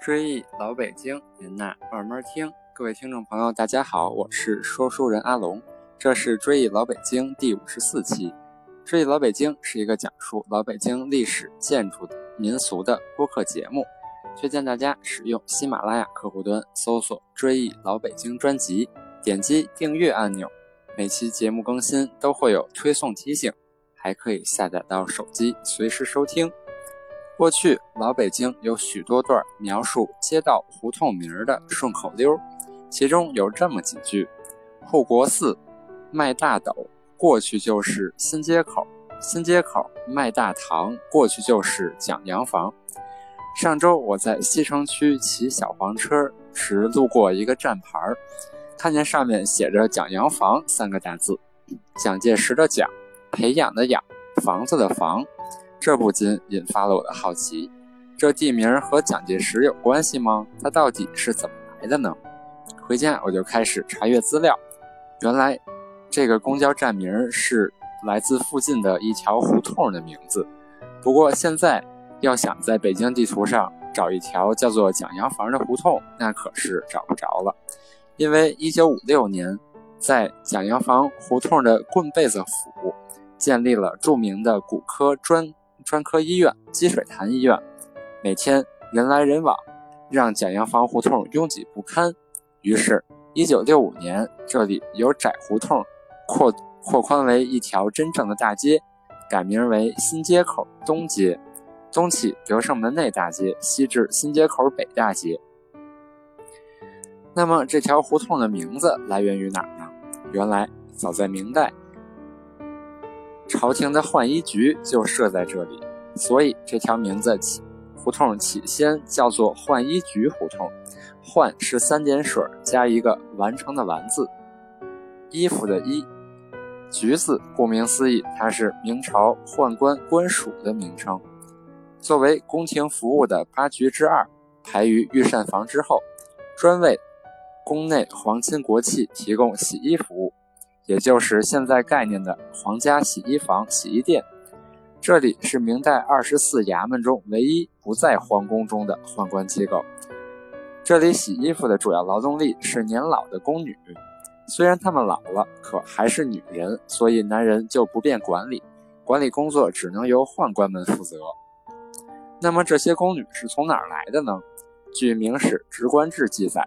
追忆老北京，您呐慢慢听。各位听众朋友，大家好，我是说书人阿龙，这是追忆老北京第五十四期。追忆老北京是一个讲述老北京历史、建筑的民俗的播客节目，推荐大家使用喜马拉雅客户端搜索“追忆老北京”专辑，点击订阅按钮，每期节目更新都会有推送提醒，还可以下载到手机随时收听。过去老北京有许多段描述街道胡同名儿的顺口溜，其中有这么几句：护国寺、卖大斗，过去就是新街口；新街口卖大堂，过去就是蒋洋房。上周我在西城区骑小黄车时，路过一个站牌，看见上面写着“蒋洋房”三个大字，蒋介石的蒋，培养的养，房子的房。这不禁引发了我的好奇：这地名和蒋介石有关系吗？它到底是怎么来的呢？回家我就开始查阅资料，原来这个公交站名是来自附近的一条胡同的名字。不过现在要想在北京地图上找一条叫做蒋洋房的胡同，那可是找不着了，因为1956年在蒋洋房胡同的棍被子府建立了著名的骨科专。专科医院积水潭医院，每天人来人往，让简阳房胡同拥挤不堪。于是，1965年，这里由窄胡同扩扩宽为一条真正的大街，改名为新街口东街，东起德胜门内大街，西至新街口北大街。那么，这条胡同的名字来源于哪儿呢？原来，早在明代。朝廷的浣衣局就设在这里，所以这条名字起胡同起先叫做浣衣局胡同。浣是三点水加一个完成的完字，衣服的衣。局字顾名思义，它是明朝宦官官署的名称。作为宫廷服务的八局之二，排于御膳房之后，专为宫内皇亲国戚提供洗衣服务。也就是现在概念的皇家洗衣房、洗衣店，这里是明代二十四衙门中唯一不在皇宫中的宦官机构。这里洗衣服的主要劳动力是年老的宫女，虽然她们老了，可还是女人，所以男人就不便管理，管理工作只能由宦官们负责。那么这些宫女是从哪儿来的呢？据《明史直官志》记载，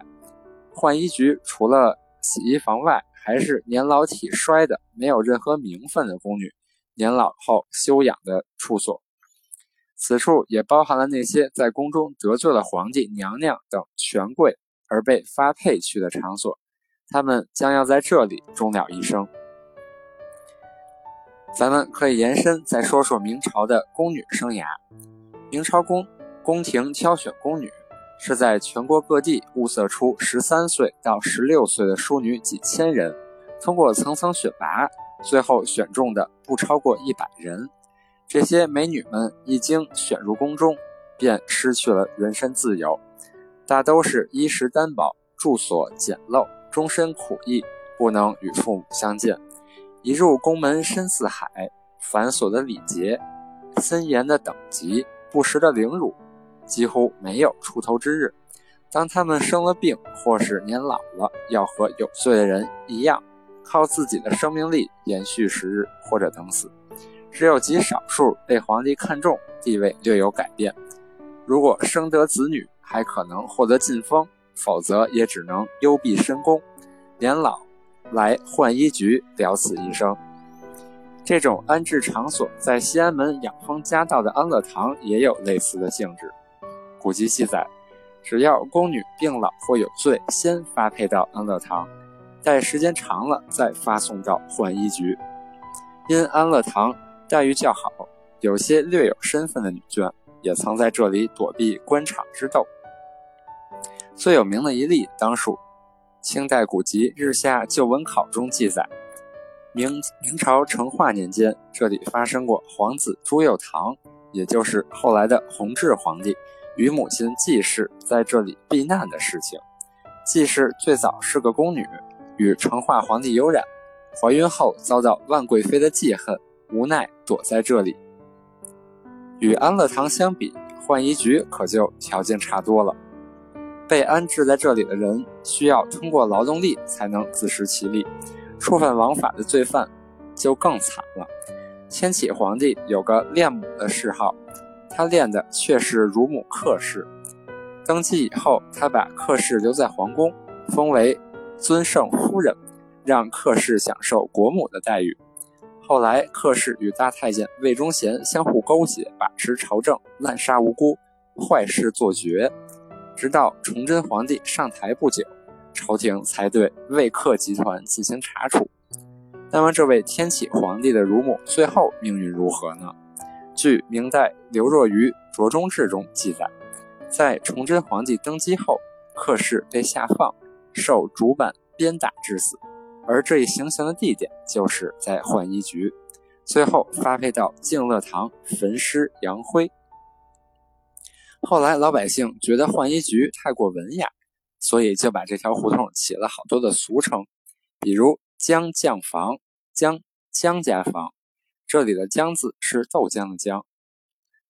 浣衣局除了洗衣房外，还是年老体衰的、没有任何名分的宫女，年老后休养的处所。此处也包含了那些在宫中得罪了皇帝、娘娘等权贵而被发配去的场所，他们将要在这里终了一生。咱们可以延伸再说说明朝的宫女生涯。明朝宫宫廷挑选宫女。是在全国各地物色出十三岁到十六岁的淑女几千人，通过层层选拔，最后选中的不超过一百人。这些美女们一经选入宫中，便失去了人身自由，大都是衣食单薄、住所简陋、终身苦役，不能与父母相见。一入宫门深似海，繁琐的礼节、森严的等级、不时的凌辱。几乎没有出头之日。当他们生了病，或是年老了，要和有罪的人一样，靠自己的生命力延续时日，或者等死。只有极少数被皇帝看中，地位略有改变。如果生得子女，还可能获得晋封；否则也只能幽闭深宫，年老来浣衣局了此一生。这种安置场所，在西安门养蜂家道的安乐堂也有类似的性质。古籍记载，只要宫女病老或有罪，先发配到安乐堂，待时间长了再发送到浣衣局。因安乐堂待遇较好，有些略有身份的女眷也曾在这里躲避官场之斗。最有名的一例，当属清代古籍《日下旧闻考》中记载，明明朝成化年间，这里发生过皇子朱佑樘，也就是后来的弘治皇帝。与母亲季氏在这里避难的事情。季氏最早是个宫女，与成化皇帝有染，怀孕后遭到万贵妃的记恨，无奈躲在这里。与安乐堂相比，浣衣局可就条件差多了。被安置在这里的人需要通过劳动力才能自食其力，触犯王法的罪犯就更惨了。千禧皇帝有个恋母的嗜好，他练的却是乳母克氏。登基以后，他把克氏留在皇宫，封为尊圣夫人，让克氏享受国母的待遇。后来，克氏与大太监魏忠贤相互勾结，把持朝政，滥杀无辜，坏事做绝。直到崇祯皇帝上台不久，朝廷才对魏克集团进行查处。那么，这位天启皇帝的乳母最后命运如何呢？据明代刘若愚《卓中志》中记载，在崇祯皇帝登基后，客氏被下放，受竹板鞭打致死。而这一行刑的地点就是在浣衣局，最后发配到敬乐堂焚尸扬灰。后来老百姓觉得浣衣局太过文雅，所以就把这条胡同起了好多的俗称，比如江酱房、江江家房。这里的浆字是豆浆的浆。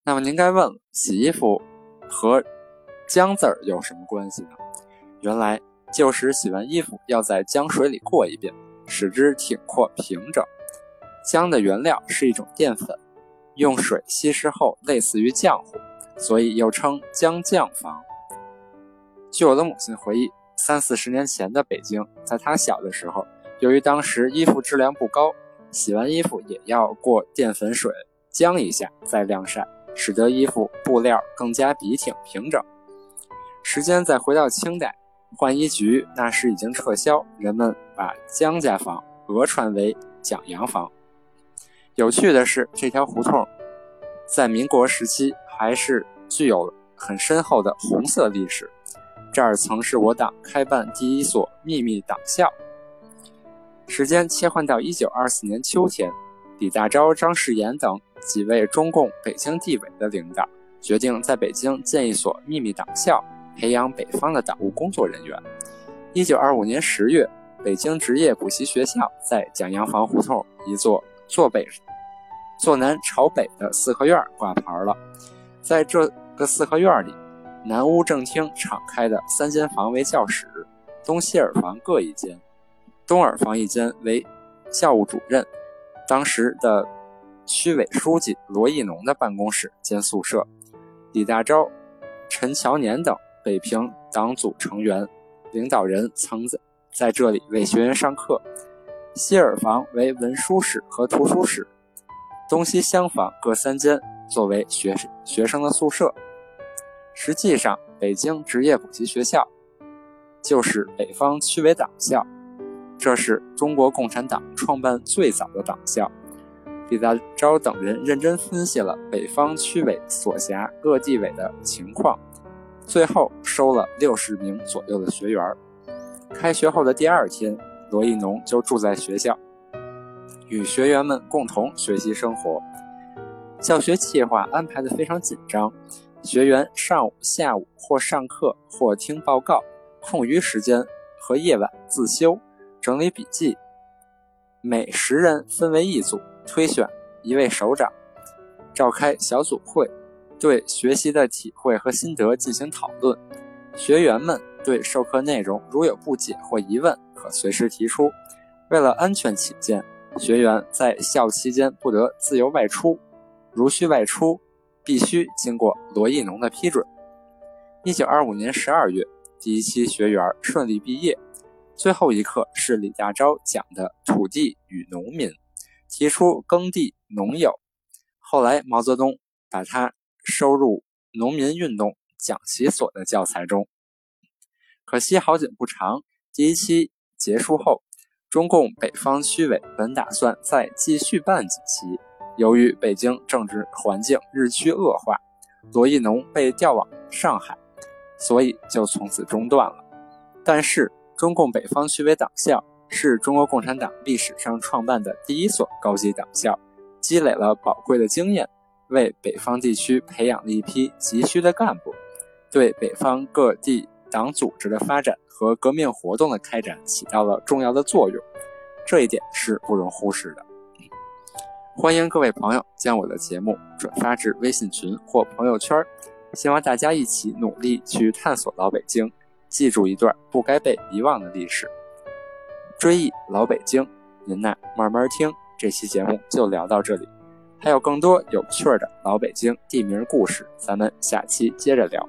那么您该问了，洗衣服和浆字儿有什么关系呢？原来。旧时洗完衣服要在浆水里过一遍，使之挺阔平整。浆的原料是一种淀粉，用水稀释后类似于浆糊，所以又称浆酱房。据我的母亲回忆，三四十年前的北京，在她小的时候，由于当时衣服质量不高，洗完衣服也要过淀粉水浆一下再晾晒，使得衣服布料更加笔挺平整。时间再回到清代。浣衣局那时已经撤销，人们把江家房讹传为蒋洋房。有趣的是，这条胡同在民国时期还是具有很深厚的红色历史。这儿曾是我党开办第一所秘密党校。时间切换到一九二四年秋天，李大钊、张世炎等几位中共北京地委的领导决定在北京建一所秘密党校。培养北方的党务工作人员。一九二五年十月，北京职业补习学校在蒋洋房胡同一座坐北、坐南朝北的四合院挂牌了。在这个四合院里，南屋正厅敞开的三间房为教室，东西耳房各一间。东耳房一间为教务主任，当时的区委书记罗亦农的办公室兼宿舍。李大钊、陈乔年等。北平党组成员、领导人曾在在这里为学员上课。西耳房为文书室和图书室，东西厢房各三间，作为学学生的宿舍。实际上，北京职业补习学校就是北方区委党校，这是中国共产党创办最早的党校。李大钊等人认真分析了北方区委所辖各地委的情况。最后收了六十名左右的学员。开学后的第二天，罗亦农就住在学校，与学员们共同学习生活。教学计划安排的非常紧张，学员上午、下午或上课或听报告，空余时间和夜晚自修、整理笔记。每十人分为一组，推选一位首长，召开小组会。对学习的体会和心得进行讨论，学员们对授课内容如有不解或疑问，可随时提出。为了安全起见，学员在校期间不得自由外出，如需外出，必须经过罗亦农的批准。一九二五年十二月，第一期学员顺利毕业。最后一课是李大钊讲的《土地与农民》，提出耕地农友。后来毛泽东把它。收入农民运动讲习所的教材中。可惜好景不长，第一期结束后，中共北方区委本打算再继续办几期，由于北京政治环境日趋恶化，罗亦农被调往上海，所以就从此中断了。但是，中共北方区委党校是中国共产党历史上创办的第一所高级党校，积累了宝贵的经验。为北方地区培养了一批急需的干部，对北方各地党组织的发展和革命活动的开展起到了重要的作用，这一点是不容忽视的。欢迎各位朋友将我的节目转发至微信群或朋友圈，希望大家一起努力去探索老北京，记住一段不该被遗忘的历史。追忆老北京，您呐慢慢听。这期节目就聊到这里，还有更多有趣的老北京地名故事，咱们下期接着聊。